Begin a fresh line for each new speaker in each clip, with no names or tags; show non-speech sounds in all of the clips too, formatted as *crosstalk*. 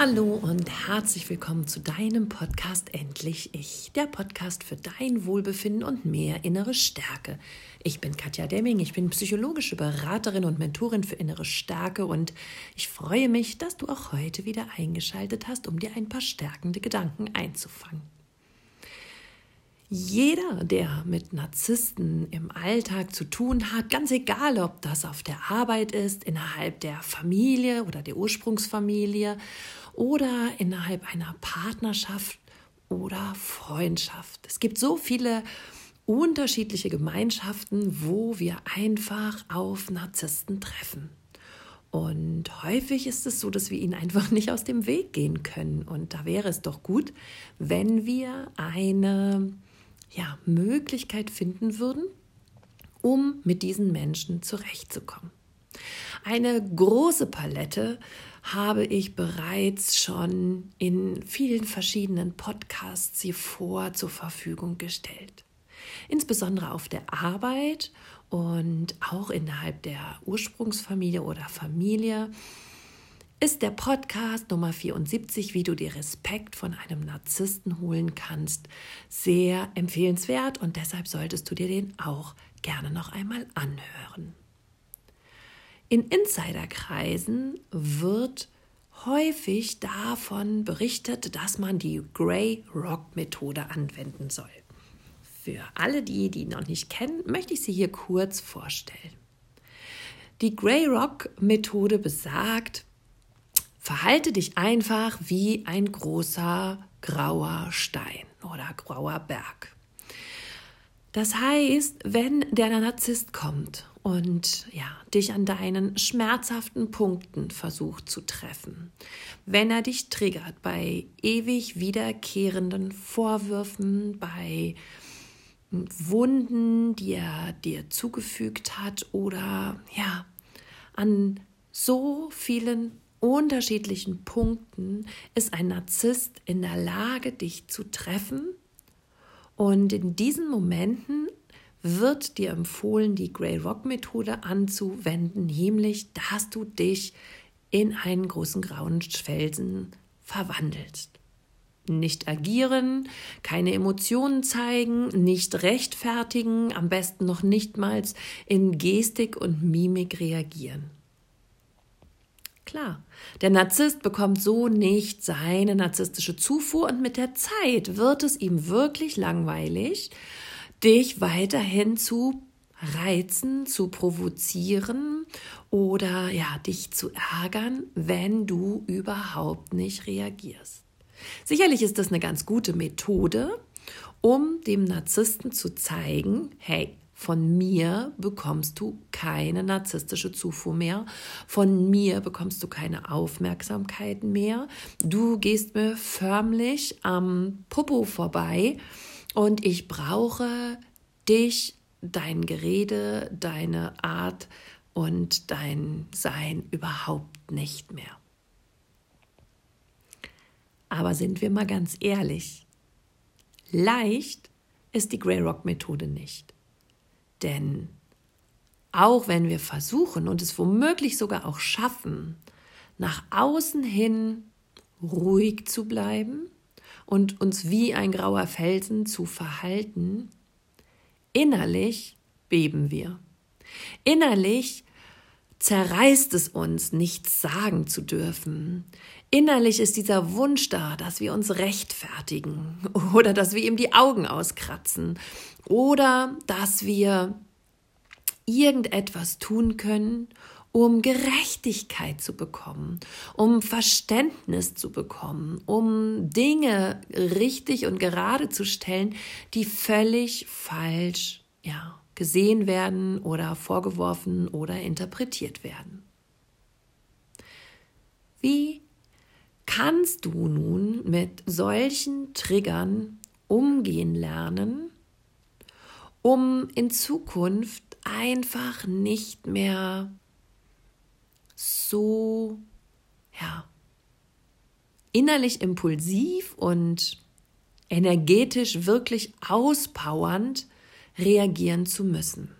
Hallo und herzlich willkommen zu deinem Podcast Endlich Ich, der Podcast für dein Wohlbefinden und mehr innere Stärke. Ich bin Katja Demming, ich bin psychologische Beraterin und Mentorin für innere Stärke und ich freue mich, dass du auch heute wieder eingeschaltet hast, um dir ein paar stärkende Gedanken einzufangen. Jeder, der mit Narzissten im Alltag zu tun hat, ganz egal, ob das auf der Arbeit ist, innerhalb der Familie oder der Ursprungsfamilie oder innerhalb einer Partnerschaft oder Freundschaft. Es gibt so viele unterschiedliche Gemeinschaften, wo wir einfach auf Narzissten treffen. Und häufig ist es so, dass wir ihnen einfach *laughs* nicht aus dem Weg gehen können. Und da wäre es doch gut, wenn wir eine ja, Möglichkeit finden würden, um mit diesen Menschen zurechtzukommen. Eine große Palette habe ich bereits schon in vielen verschiedenen Podcasts hier vor zur Verfügung gestellt. Insbesondere auf der Arbeit und auch innerhalb der Ursprungsfamilie oder Familie ist der Podcast Nummer 74, wie du dir Respekt von einem Narzissten holen kannst, sehr empfehlenswert und deshalb solltest du dir den auch gerne noch einmal anhören. In Insiderkreisen wird häufig davon berichtet, dass man die Grey Rock Methode anwenden soll. Für alle die, die noch nicht kennen, möchte ich sie hier kurz vorstellen. Die Grey Rock Methode besagt, Verhalte dich einfach wie ein großer grauer Stein oder grauer Berg. Das heißt, wenn der Narzisst kommt und ja, dich an deinen schmerzhaften Punkten versucht zu treffen, wenn er dich triggert bei ewig wiederkehrenden Vorwürfen, bei Wunden, die er dir zugefügt hat oder ja, an so vielen unterschiedlichen Punkten ist ein Narzisst in der Lage, dich zu treffen. Und in diesen Momenten wird dir empfohlen, die Grey Rock Methode anzuwenden, nämlich, dass du dich in einen großen grauen Felsen verwandelst. Nicht agieren, keine Emotionen zeigen, nicht rechtfertigen, am besten noch nichtmals in Gestik und Mimik reagieren. Klar, der Narzisst bekommt so nicht seine narzisstische Zufuhr und mit der Zeit wird es ihm wirklich langweilig, dich weiterhin zu reizen, zu provozieren oder ja, dich zu ärgern, wenn du überhaupt nicht reagierst. Sicherlich ist das eine ganz gute Methode, um dem Narzissten zu zeigen, hey, von mir bekommst du keine narzisstische Zufuhr mehr. Von mir bekommst du keine Aufmerksamkeit mehr. Du gehst mir förmlich am Popo vorbei und ich brauche dich, dein Gerede, deine Art und dein Sein überhaupt nicht mehr. Aber sind wir mal ganz ehrlich, leicht ist die Grey Rock Methode nicht. Denn auch wenn wir versuchen und es womöglich sogar auch schaffen, nach außen hin ruhig zu bleiben und uns wie ein grauer Felsen zu verhalten, innerlich beben wir. Innerlich zerreißt es uns, nichts sagen zu dürfen. Innerlich ist dieser Wunsch da, dass wir uns rechtfertigen *laughs* oder dass wir ihm die Augen auskratzen oder dass wir irgendetwas tun können, um Gerechtigkeit zu bekommen, um Verständnis zu bekommen, um Dinge richtig und gerade zu stellen, die völlig falsch, ja, gesehen werden oder vorgeworfen oder interpretiert werden. Wie kannst du nun mit solchen Triggern umgehen lernen, um in Zukunft einfach nicht mehr so, ja, innerlich impulsiv und energetisch wirklich auspowernd reagieren zu müssen.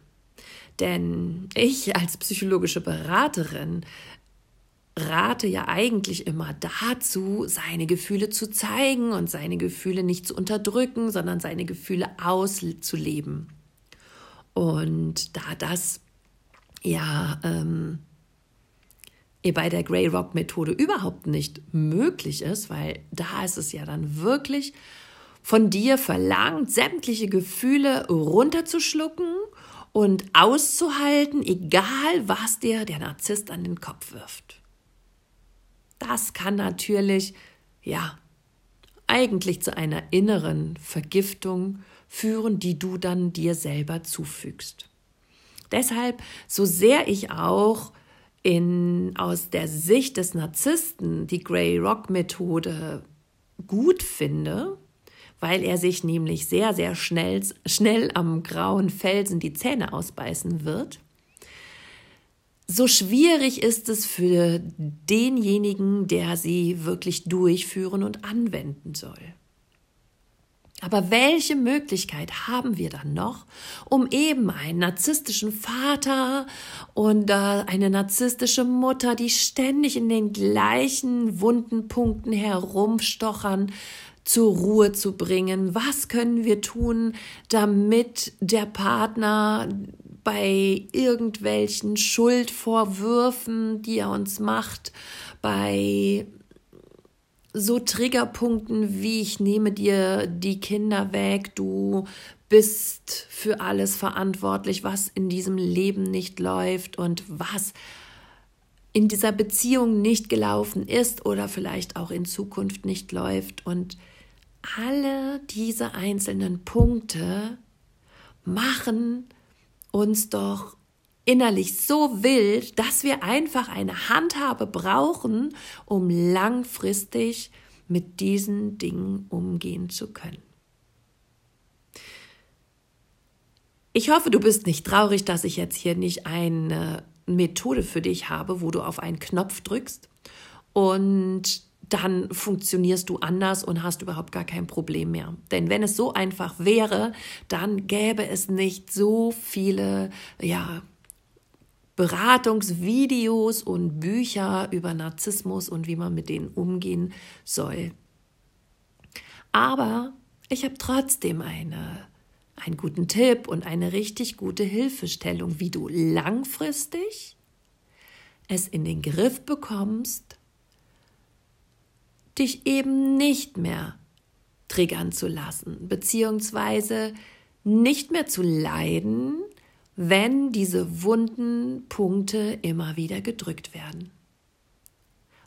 Denn ich als psychologische Beraterin rate ja eigentlich immer dazu, seine Gefühle zu zeigen und seine Gefühle nicht zu unterdrücken, sondern seine Gefühle auszuleben. Und da das ja ähm, bei der Grey Rock Methode überhaupt nicht möglich ist, weil da ist es ja dann wirklich von dir verlangt, sämtliche Gefühle runterzuschlucken und auszuhalten, egal was dir der Narzisst an den Kopf wirft. Das kann natürlich, ja, eigentlich zu einer inneren Vergiftung führen, die du dann dir selber zufügst. Deshalb, so sehr ich auch in, aus der Sicht des Narzissten die Grey Rock Methode gut finde, weil er sich nämlich sehr, sehr schnell, schnell am grauen Felsen die Zähne ausbeißen wird. So schwierig ist es für denjenigen, der sie wirklich durchführen und anwenden soll. Aber welche Möglichkeit haben wir dann noch, um eben einen narzisstischen Vater und eine narzisstische Mutter, die ständig in den gleichen wunden Punkten herumstochern, zur Ruhe zu bringen? Was können wir tun, damit der Partner bei irgendwelchen Schuldvorwürfen, die er uns macht, bei so Triggerpunkten wie ich nehme dir die Kinder weg, du bist für alles verantwortlich, was in diesem Leben nicht läuft und was in dieser Beziehung nicht gelaufen ist oder vielleicht auch in Zukunft nicht läuft. Und alle diese einzelnen Punkte machen uns doch innerlich so wild, dass wir einfach eine Handhabe brauchen, um langfristig mit diesen Dingen umgehen zu können. Ich hoffe, du bist nicht traurig, dass ich jetzt hier nicht eine Methode für dich habe, wo du auf einen Knopf drückst und dann funktionierst du anders und hast überhaupt gar kein Problem mehr. Denn wenn es so einfach wäre, dann gäbe es nicht so viele, ja, Beratungsvideos und Bücher über Narzissmus und wie man mit denen umgehen soll. Aber ich habe trotzdem eine, einen guten Tipp und eine richtig gute Hilfestellung, wie du langfristig es in den Griff bekommst, dich eben nicht mehr triggern zu lassen, beziehungsweise nicht mehr zu leiden, wenn diese wunden Punkte immer wieder gedrückt werden.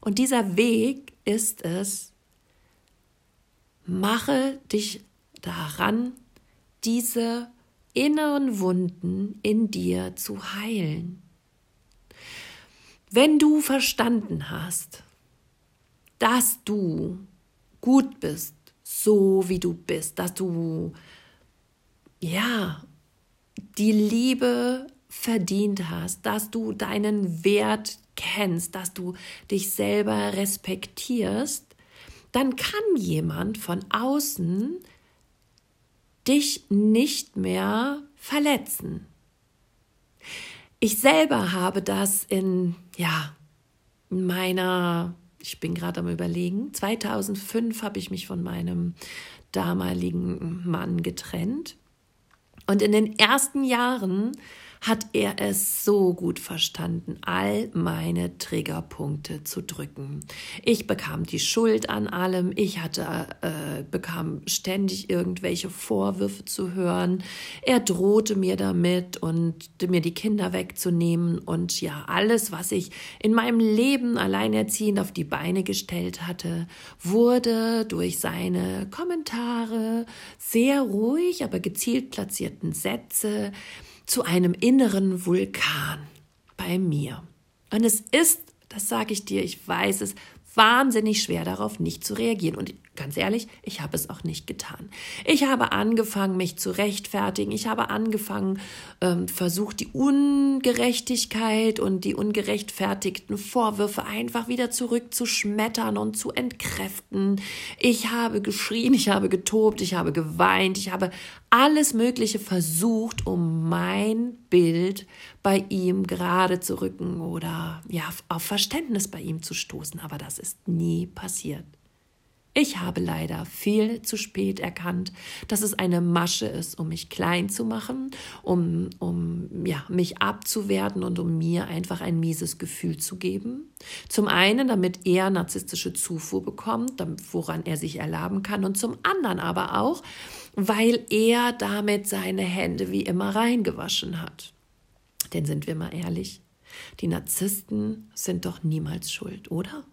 Und dieser Weg ist es, mache dich daran, diese inneren Wunden in dir zu heilen. Wenn du verstanden hast, dass du gut bist, so wie du bist, dass du ja die Liebe verdient hast, dass du deinen Wert kennst, dass du dich selber respektierst, dann kann jemand von außen dich nicht mehr verletzen. Ich selber habe das in ja meiner ich bin gerade am Überlegen. 2005 habe ich mich von meinem damaligen Mann getrennt. Und in den ersten Jahren hat er es so gut verstanden, all meine Triggerpunkte zu drücken. Ich bekam die Schuld an allem, ich hatte, äh, bekam ständig irgendwelche Vorwürfe zu hören. Er drohte mir damit und mir die Kinder wegzunehmen und ja, alles, was ich in meinem Leben alleinerziehend auf die Beine gestellt hatte, wurde durch seine Kommentare sehr ruhig, aber gezielt platzierten Sätze zu einem inneren Vulkan bei mir. Und es ist, das sage ich dir, ich weiß es, wahnsinnig schwer darauf nicht zu reagieren. Und Ganz ehrlich, ich habe es auch nicht getan. Ich habe angefangen, mich zu rechtfertigen. Ich habe angefangen, ähm, versucht, die Ungerechtigkeit und die ungerechtfertigten Vorwürfe einfach wieder zurückzuschmettern und zu entkräften. Ich habe geschrien, ich habe getobt, ich habe geweint, ich habe alles Mögliche versucht, um mein Bild bei ihm gerade zu rücken oder ja, auf Verständnis bei ihm zu stoßen. Aber das ist nie passiert. Ich habe leider viel zu spät erkannt, dass es eine Masche ist, um mich klein zu machen, um, um ja, mich abzuwerten und um mir einfach ein mieses Gefühl zu geben. Zum einen, damit er narzisstische Zufuhr bekommt, woran er sich erlaben kann, und zum anderen aber auch, weil er damit seine Hände wie immer reingewaschen hat. Denn sind wir mal ehrlich, die Narzissten sind doch niemals schuld, oder?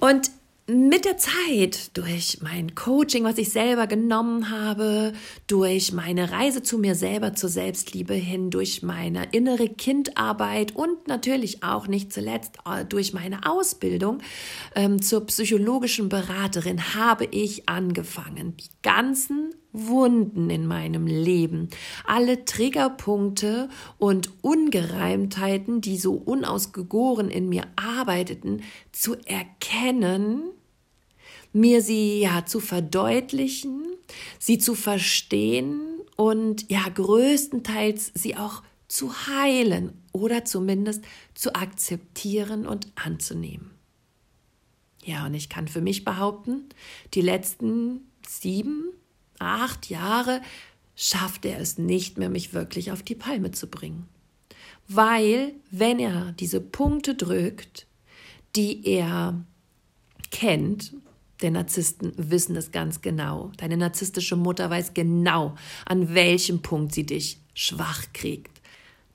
Und mit der Zeit, durch mein Coaching, was ich selber genommen habe, durch meine Reise zu mir selber, zur Selbstliebe hin, durch meine innere Kindarbeit und natürlich auch nicht zuletzt äh, durch meine Ausbildung ähm, zur psychologischen Beraterin, habe ich angefangen, die ganzen Wunden in meinem Leben, alle Triggerpunkte und Ungereimtheiten, die so unausgegoren in mir arbeiteten, zu erkennen, mir sie ja zu verdeutlichen, sie zu verstehen und ja größtenteils sie auch zu heilen oder zumindest zu akzeptieren und anzunehmen. Ja, und ich kann für mich behaupten, die letzten sieben, acht Jahre schafft er es nicht mehr, mich wirklich auf die Palme zu bringen. Weil, wenn er diese Punkte drückt, die er kennt, der Narzissten wissen es ganz genau. Deine narzisstische Mutter weiß genau, an welchem Punkt sie dich schwach kriegt.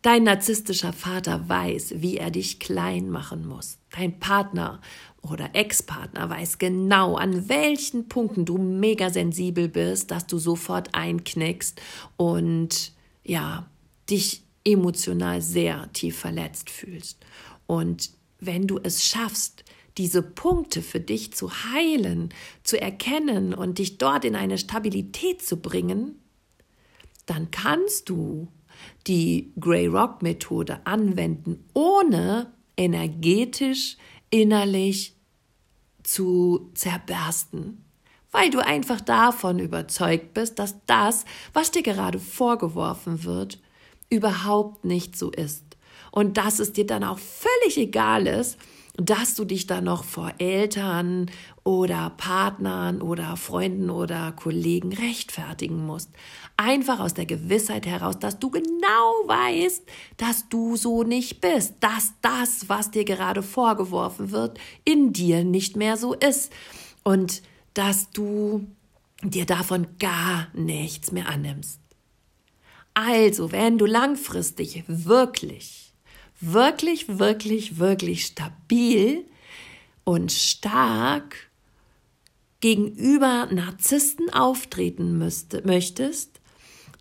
Dein narzisstischer Vater weiß, wie er dich klein machen muss. Dein Partner oder Ex-Partner weiß genau, an welchen Punkten du mega sensibel bist, dass du sofort einknickst und ja, dich emotional sehr tief verletzt fühlst. Und wenn du es schaffst, diese Punkte für dich zu heilen, zu erkennen und dich dort in eine Stabilität zu bringen, dann kannst du die Grey Rock Methode anwenden, ohne energetisch, innerlich zu zerbersten, weil du einfach davon überzeugt bist, dass das, was dir gerade vorgeworfen wird, überhaupt nicht so ist. Und dass es dir dann auch völlig egal ist, dass du dich dann noch vor Eltern oder Partnern oder Freunden oder Kollegen rechtfertigen musst. Einfach aus der Gewissheit heraus, dass du genau weißt, dass du so nicht bist, dass das, was dir gerade vorgeworfen wird, in dir nicht mehr so ist und dass du dir davon gar nichts mehr annimmst. Also, wenn du langfristig wirklich wirklich, wirklich, wirklich stabil und stark gegenüber Narzissten auftreten müsste, möchtest,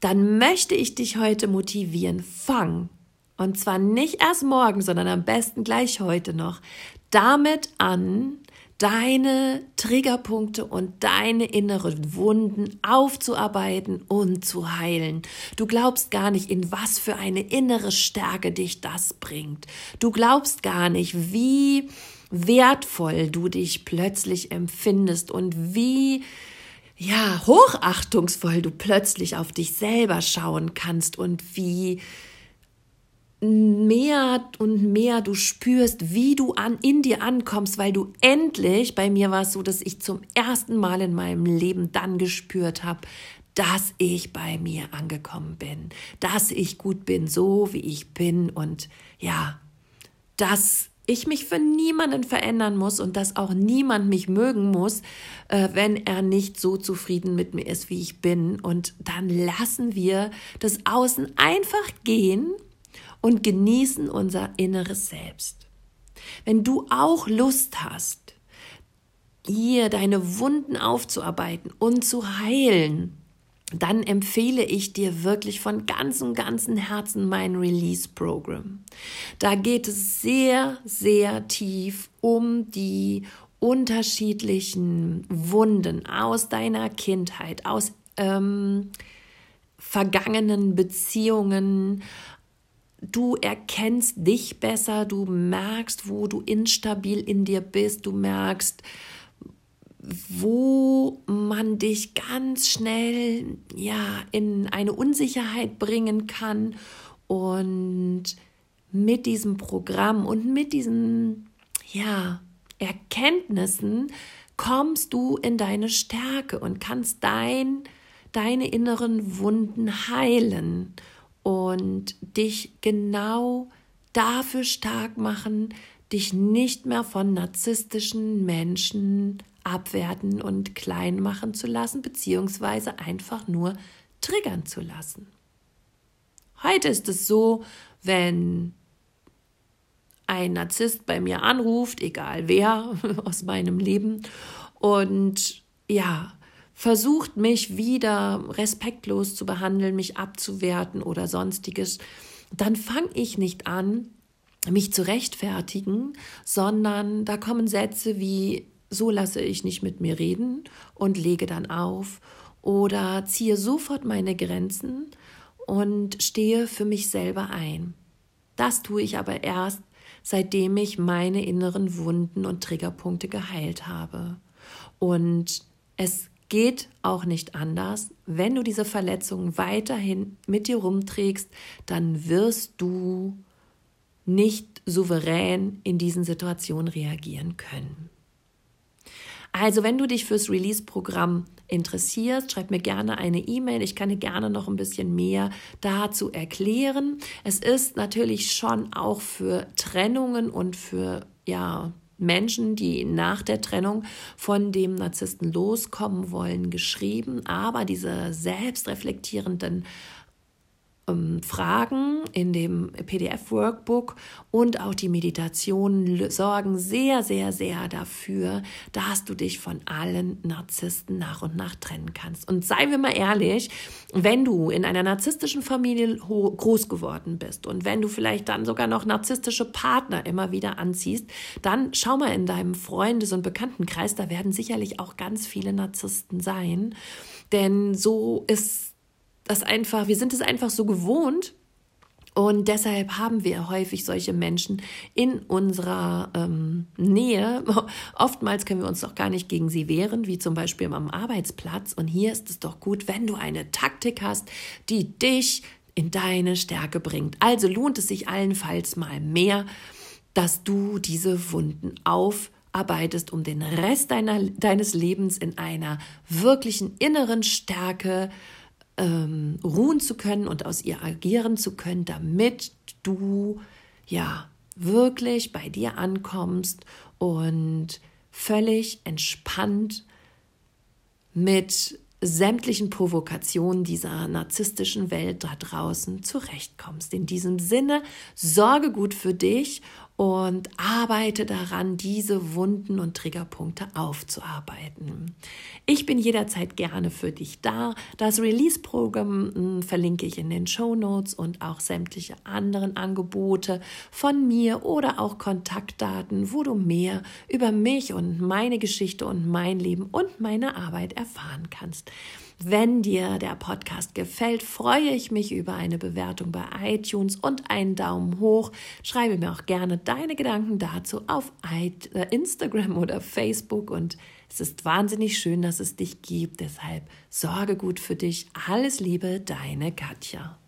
dann möchte ich dich heute motivieren. Fang. Und zwar nicht erst morgen, sondern am besten gleich heute noch. Damit an, deine Triggerpunkte und deine inneren Wunden aufzuarbeiten und zu heilen. Du glaubst gar nicht, in was für eine innere Stärke dich das bringt. Du glaubst gar nicht, wie wertvoll du dich plötzlich empfindest und wie ja, hochachtungsvoll du plötzlich auf dich selber schauen kannst und wie mehr und mehr du spürst, wie du an, in dir ankommst, weil du endlich, bei mir war es so, dass ich zum ersten Mal in meinem Leben dann gespürt habe, dass ich bei mir angekommen bin, dass ich gut bin, so wie ich bin und ja, dass ich mich für niemanden verändern muss und dass auch niemand mich mögen muss, äh, wenn er nicht so zufrieden mit mir ist, wie ich bin. Und dann lassen wir das Außen einfach gehen und genießen unser inneres Selbst. Wenn du auch Lust hast, hier deine Wunden aufzuarbeiten und zu heilen, dann empfehle ich dir wirklich von ganzem, ganzem Herzen mein Release-Programm. Da geht es sehr, sehr tief um die unterschiedlichen Wunden aus deiner Kindheit, aus ähm, vergangenen Beziehungen. Du erkennst dich besser, du merkst, wo du instabil in dir bist, du merkst, wo man dich ganz schnell ja in eine Unsicherheit bringen kann. Und mit diesem Programm und mit diesen ja Erkenntnissen kommst du in deine Stärke und kannst dein deine inneren Wunden heilen und dich genau dafür stark machen, dich nicht mehr von narzisstischen Menschen abwerten und klein machen zu lassen, beziehungsweise einfach nur triggern zu lassen. Heute ist es so, wenn ein Narzisst bei mir anruft, egal wer *laughs* aus meinem Leben, und ja, versucht mich wieder respektlos zu behandeln, mich abzuwerten oder sonstiges, dann fange ich nicht an, mich zu rechtfertigen, sondern da kommen Sätze wie so lasse ich nicht mit mir reden und lege dann auf oder ziehe sofort meine Grenzen und stehe für mich selber ein. Das tue ich aber erst, seitdem ich meine inneren Wunden und Triggerpunkte geheilt habe. Und es geht auch nicht anders. Wenn du diese Verletzungen weiterhin mit dir rumträgst, dann wirst du nicht souverän in diesen Situationen reagieren können. Also, wenn du dich fürs Release-Programm interessierst, schreib mir gerne eine E-Mail. Ich kann dir gerne noch ein bisschen mehr dazu erklären. Es ist natürlich schon auch für Trennungen und für ja, Menschen, die nach der Trennung von dem Narzissten loskommen wollen, geschrieben. Aber diese selbstreflektierenden Fragen in dem PDF-Workbook und auch die Meditationen sorgen sehr, sehr, sehr dafür, dass du dich von allen Narzissten nach und nach trennen kannst. Und seien wir mal ehrlich, wenn du in einer narzisstischen Familie groß geworden bist und wenn du vielleicht dann sogar noch narzisstische Partner immer wieder anziehst, dann schau mal in deinem Freundes- und Bekanntenkreis, da werden sicherlich auch ganz viele Narzissten sein. Denn so ist das einfach, wir sind es einfach so gewohnt. Und deshalb haben wir häufig solche Menschen in unserer ähm, Nähe. *laughs* Oftmals können wir uns doch gar nicht gegen sie wehren, wie zum Beispiel am Arbeitsplatz. Und hier ist es doch gut, wenn du eine Taktik hast, die dich in deine Stärke bringt. Also lohnt es sich allenfalls mal mehr, dass du diese Wunden aufarbeitest, um den Rest deiner, deines Lebens in einer wirklichen inneren Stärke zu ähm, ruhen zu können und aus ihr agieren zu können, damit du ja wirklich bei dir ankommst und völlig entspannt mit sämtlichen Provokationen dieser narzisstischen Welt da draußen zurechtkommst. In diesem Sinne, sorge gut für dich und arbeite daran, diese Wunden und Triggerpunkte aufzuarbeiten. Ich bin jederzeit gerne für dich da. Das Release-Programm hm, verlinke ich in den Show Notes und auch sämtliche anderen Angebote von mir oder auch Kontaktdaten, wo du mehr über mich und meine Geschichte und mein Leben und meine Arbeit erfahren kannst. Wenn dir der Podcast gefällt, freue ich mich über eine Bewertung bei iTunes und einen Daumen hoch. Schreibe mir auch gerne deine Gedanken dazu auf äh, Instagram oder Facebook und es ist wahnsinnig schön, dass es dich gibt. Deshalb sorge gut für dich. Alles Liebe, deine Katja.